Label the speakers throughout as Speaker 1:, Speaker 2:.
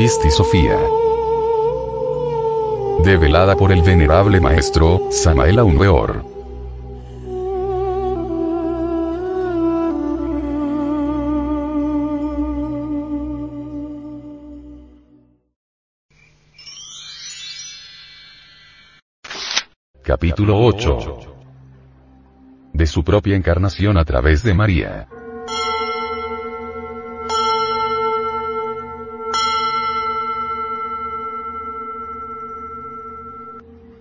Speaker 1: Pisti Sofía. Develada por el venerable maestro, Samael Aunweor. Capítulo 8. De su propia encarnación a través de María.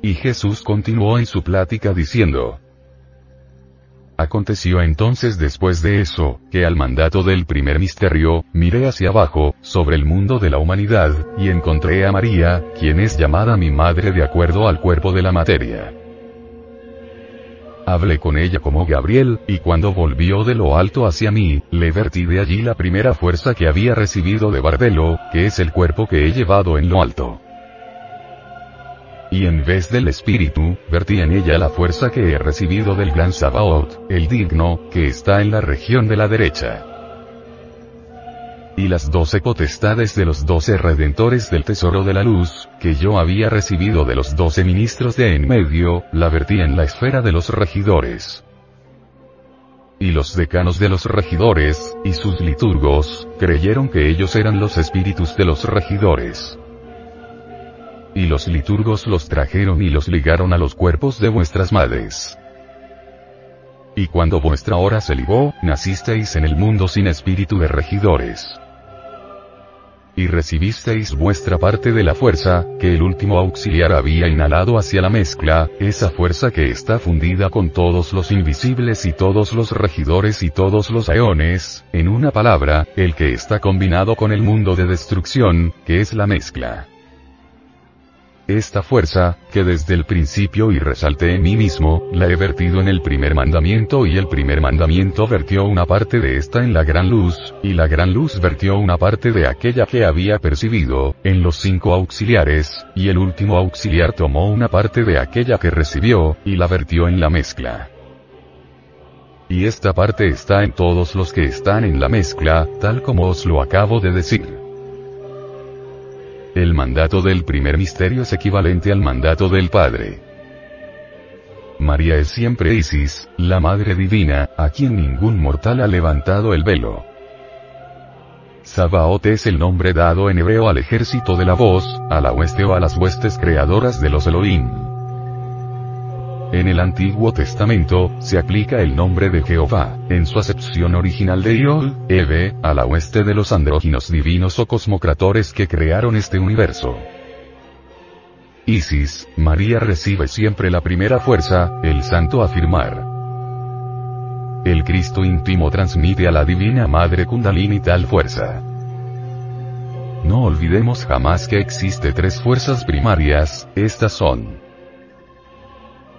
Speaker 1: Y Jesús continuó en su plática diciendo, Aconteció entonces después de eso, que al mandato del primer misterio, miré hacia abajo, sobre el mundo de la humanidad, y encontré a María, quien es llamada mi madre de acuerdo al cuerpo de la materia. Hablé con ella como Gabriel, y cuando volvió de lo alto hacia mí, le vertí de allí la primera fuerza que había recibido de Barbelo, que es el cuerpo que he llevado en lo alto. Y en vez del espíritu, vertí en ella la fuerza que he recibido del gran Sabaoth, el digno, que está en la región de la derecha. Y las doce potestades de los doce redentores del tesoro de la luz, que yo había recibido de los doce ministros de en medio, la vertí en la esfera de los regidores. Y los decanos de los regidores, y sus liturgos, creyeron que ellos eran los espíritus de los regidores. Y los liturgos los trajeron y los ligaron a los cuerpos de vuestras madres. Y cuando vuestra hora se ligó, nacisteis en el mundo sin espíritu de regidores. Y recibisteis vuestra parte de la fuerza, que el último auxiliar había inhalado hacia la mezcla, esa fuerza que está fundida con todos los invisibles y todos los regidores y todos los aeones, en una palabra, el que está combinado con el mundo de destrucción, que es la mezcla. Esta fuerza, que desde el principio y resalté en mí mismo, la he vertido en el primer mandamiento y el primer mandamiento vertió una parte de esta en la gran luz, y la gran luz vertió una parte de aquella que había percibido, en los cinco auxiliares, y el último auxiliar tomó una parte de aquella que recibió, y la vertió en la mezcla. Y esta parte está en todos los que están en la mezcla, tal como os lo acabo de decir. El mandato del primer misterio es equivalente al mandato del Padre. María es siempre Isis, la Madre Divina, a quien ningún mortal ha levantado el velo. Sabaoth es el nombre dado en hebreo al ejército de la voz, a la oeste o a las huestes creadoras de los Elohim. En el Antiguo Testamento, se aplica el nombre de Jehová, en su acepción original de Iol, Eve, a la oeste de los andróginos divinos o cosmocratores que crearon este universo. Isis, María recibe siempre la primera fuerza, el santo afirmar. El Cristo íntimo transmite a la Divina Madre Kundalini tal fuerza. No olvidemos jamás que existe tres fuerzas primarias, estas son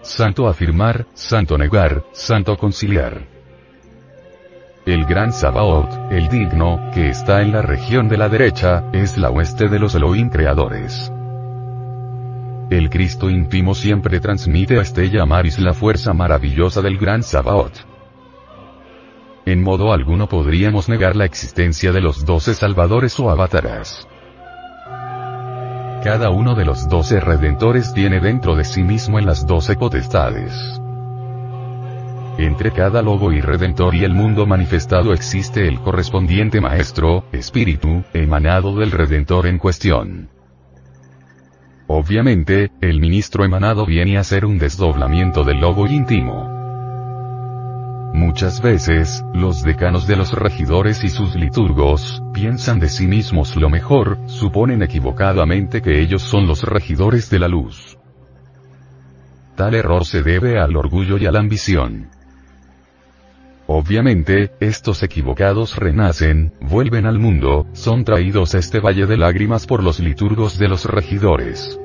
Speaker 1: Santo afirmar, santo negar, santo conciliar. El gran Sabaoth, el digno, que está en la región de la derecha, es la hueste de los Elohim creadores. El Cristo íntimo siempre transmite a Estella Maris la fuerza maravillosa del gran Sabaoth. En modo alguno podríamos negar la existencia de los doce salvadores o avataras. Cada uno de los doce redentores tiene dentro de sí mismo en las doce potestades. Entre cada lobo y redentor y el mundo manifestado existe el correspondiente maestro, espíritu, emanado del redentor en cuestión. Obviamente, el ministro emanado viene a ser un desdoblamiento del lobo íntimo. Muchas veces, los decanos de los regidores y sus liturgos, piensan de sí mismos lo mejor, suponen equivocadamente que ellos son los regidores de la luz. Tal error se debe al orgullo y a la ambición. Obviamente, estos equivocados renacen, vuelven al mundo, son traídos a este valle de lágrimas por los liturgos de los regidores.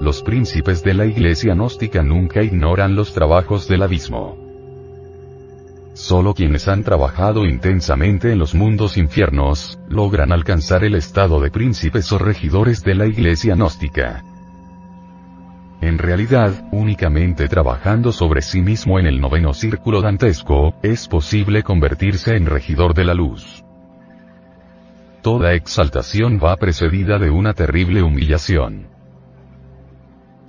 Speaker 1: Los príncipes de la iglesia gnóstica nunca ignoran los trabajos del abismo. Solo quienes han trabajado intensamente en los mundos infiernos, logran alcanzar el estado de príncipes o regidores de la iglesia gnóstica. En realidad, únicamente trabajando sobre sí mismo en el noveno círculo dantesco, es posible convertirse en regidor de la luz. Toda exaltación va precedida de una terrible humillación.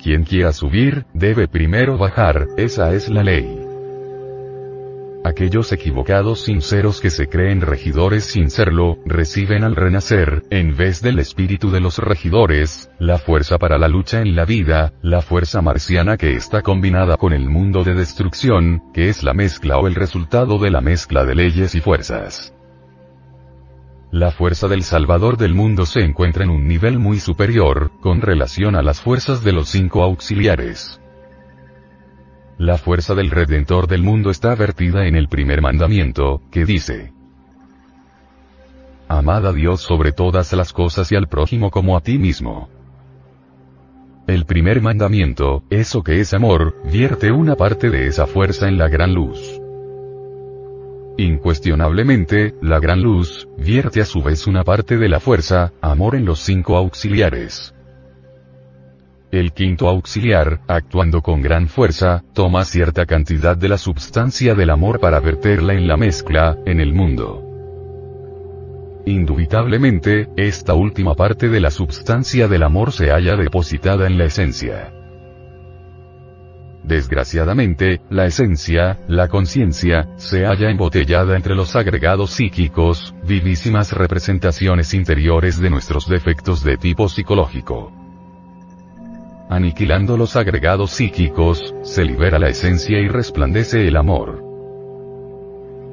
Speaker 1: Quien quiera subir, debe primero bajar, esa es la ley. Aquellos equivocados sinceros que se creen regidores sin serlo, reciben al renacer, en vez del espíritu de los regidores, la fuerza para la lucha en la vida, la fuerza marciana que está combinada con el mundo de destrucción, que es la mezcla o el resultado de la mezcla de leyes y fuerzas. La fuerza del Salvador del mundo se encuentra en un nivel muy superior, con relación a las fuerzas de los cinco auxiliares. La fuerza del Redentor del mundo está vertida en el primer mandamiento, que dice, Amad a Dios sobre todas las cosas y al prójimo como a ti mismo. El primer mandamiento, eso que es amor, vierte una parte de esa fuerza en la gran luz. Incuestionablemente, la gran luz, vierte a su vez una parte de la fuerza, amor en los cinco auxiliares. El quinto auxiliar, actuando con gran fuerza, toma cierta cantidad de la substancia del amor para verterla en la mezcla, en el mundo. Indubitablemente, esta última parte de la substancia del amor se halla depositada en la esencia. Desgraciadamente, la esencia, la conciencia, se halla embotellada entre los agregados psíquicos, vivísimas representaciones interiores de nuestros defectos de tipo psicológico. Aniquilando los agregados psíquicos, se libera la esencia y resplandece el amor.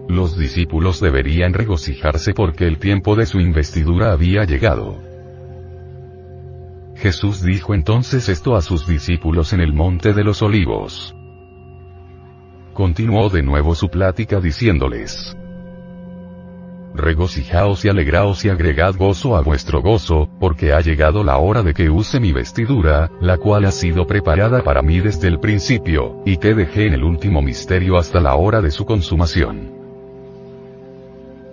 Speaker 1: Los discípulos deberían regocijarse porque el tiempo de su investidura había llegado. Jesús dijo entonces esto a sus discípulos en el monte de los olivos. Continuó de nuevo su plática diciéndoles, regocijaos y alegraos y agregad gozo a vuestro gozo, porque ha llegado la hora de que use mi vestidura, la cual ha sido preparada para mí desde el principio, y que dejé en el último misterio hasta la hora de su consumación.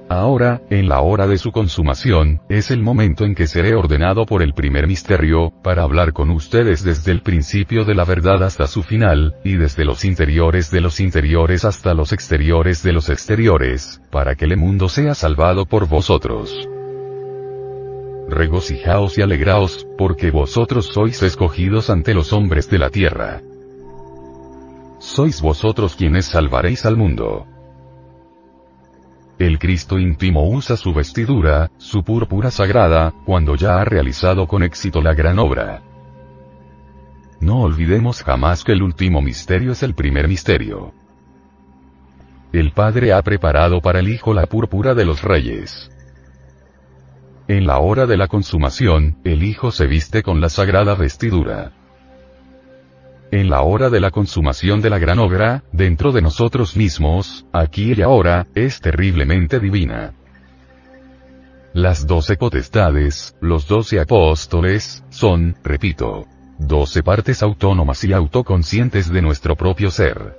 Speaker 1: Ahora, en la hora de su consumación, es el momento en que seré ordenado por el primer misterio, para hablar con ustedes desde el principio de la verdad hasta su final, y desde los interiores de los interiores hasta los exteriores de los exteriores, para que el mundo sea salvado por vosotros. Regocijaos y alegraos, porque vosotros sois escogidos ante los hombres de la tierra. Sois vosotros quienes salvaréis al mundo. El Cristo íntimo usa su vestidura, su púrpura sagrada, cuando ya ha realizado con éxito la gran obra. No olvidemos jamás que el último misterio es el primer misterio. El Padre ha preparado para el Hijo la púrpura de los reyes. En la hora de la consumación, el Hijo se viste con la sagrada vestidura. En la hora de la consumación de la gran obra, dentro de nosotros mismos, aquí y ahora, es terriblemente divina. Las doce potestades, los doce apóstoles, son, repito, doce partes autónomas y autoconscientes de nuestro propio ser.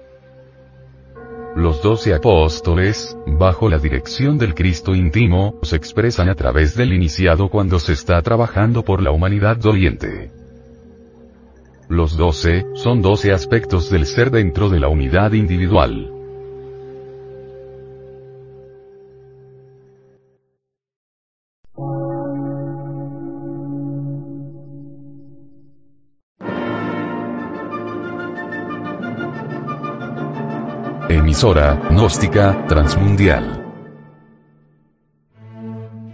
Speaker 1: Los doce apóstoles, bajo la dirección del Cristo íntimo, se expresan a través del iniciado cuando se está trabajando por la humanidad doliente. Los doce, son doce aspectos del ser dentro de la unidad individual. Emisora, gnóstica, transmundial.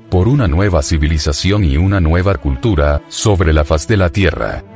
Speaker 1: Por una nueva civilización y una nueva cultura, sobre la faz de la Tierra.